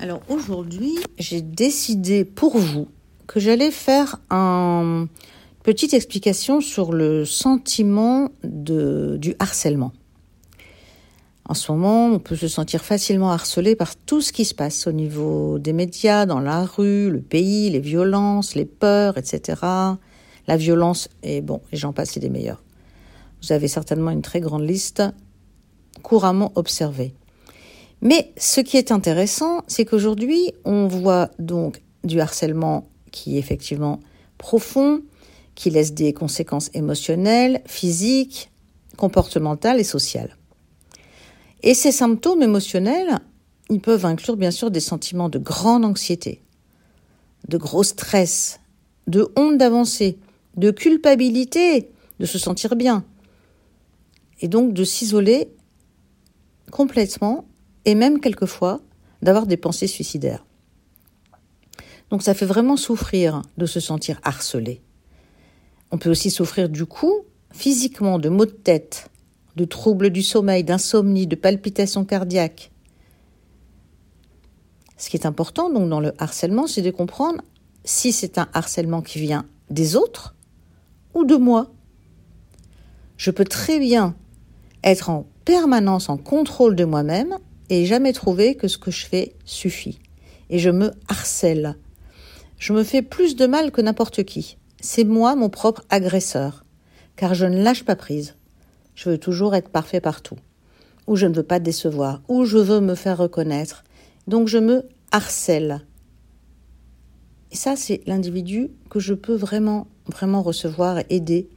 Alors aujourd'hui, j'ai décidé pour vous que j'allais faire une petite explication sur le sentiment du harcèlement. En ce moment, on peut se sentir facilement harcelé par tout ce qui se passe au niveau des médias, dans la rue, le pays, les violences, les peurs, etc. La violence, et bon, et j'en passe, c'est des meilleurs. Vous avez certainement une très grande liste couramment observée. Mais ce qui est intéressant, c'est qu'aujourd'hui, on voit donc du harcèlement qui est effectivement profond, qui laisse des conséquences émotionnelles, physiques, comportementales et sociales. Et ces symptômes émotionnels, ils peuvent inclure bien sûr des sentiments de grande anxiété, de gros stress, de honte d'avancer, de culpabilité, de se sentir bien, et donc de s'isoler complètement et même quelquefois d'avoir des pensées suicidaires. Donc ça fait vraiment souffrir de se sentir harcelé. On peut aussi souffrir du coup physiquement de maux de tête, de troubles du sommeil, d'insomnie, de palpitations cardiaques. Ce qui est important donc dans le harcèlement, c'est de comprendre si c'est un harcèlement qui vient des autres ou de moi. Je peux très bien être en permanence en contrôle de moi-même et jamais trouver que ce que je fais suffit. Et je me harcèle. Je me fais plus de mal que n'importe qui. C'est moi mon propre agresseur, car je ne lâche pas prise. Je veux toujours être parfait partout, ou je ne veux pas décevoir, ou je veux me faire reconnaître. Donc je me harcèle. Et ça, c'est l'individu que je peux vraiment, vraiment recevoir et aider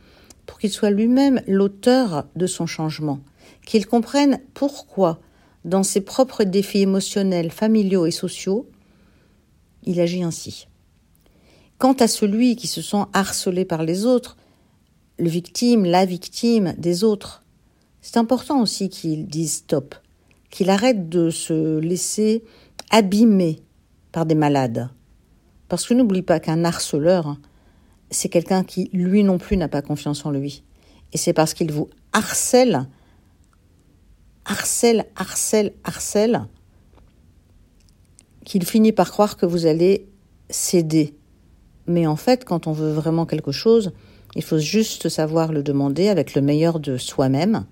pour qu'il soit lui-même l'auteur de son changement, qu'il comprenne pourquoi, dans ses propres défis émotionnels, familiaux et sociaux, il agit ainsi. Quant à celui qui se sent harcelé par les autres, le victime, la victime des autres, c'est important aussi qu'il dise stop, qu'il arrête de se laisser abîmer par des malades. Parce que n'oublie pas qu'un harceleur, c'est quelqu'un qui, lui non plus, n'a pas confiance en lui. Et c'est parce qu'il vous harcèle, harcèle, harcèle, harcèle, qu'il finit par croire que vous allez céder. Mais en fait, quand on veut vraiment quelque chose, il faut juste savoir le demander avec le meilleur de soi-même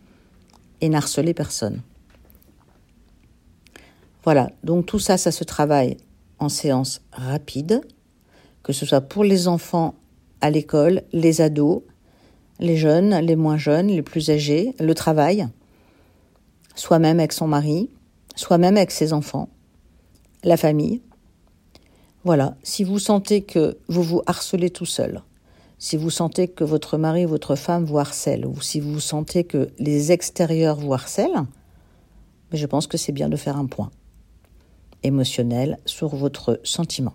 et n'harceler personne. Voilà, donc tout ça, ça se travaille en séance rapide, que ce soit pour les enfants à l'école, les ados, les jeunes, les moins jeunes, les plus âgés, le travail, soi-même avec son mari, soi-même avec ses enfants, la famille. Voilà, si vous sentez que vous vous harcelez tout seul, si vous sentez que votre mari ou votre femme vous harcèle, ou si vous sentez que les extérieurs vous harcèlent, je pense que c'est bien de faire un point émotionnel sur votre sentiment.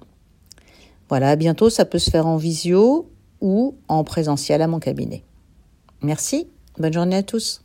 Voilà, à bientôt, ça peut se faire en visio ou en présentiel à mon cabinet. Merci, bonne journée à tous.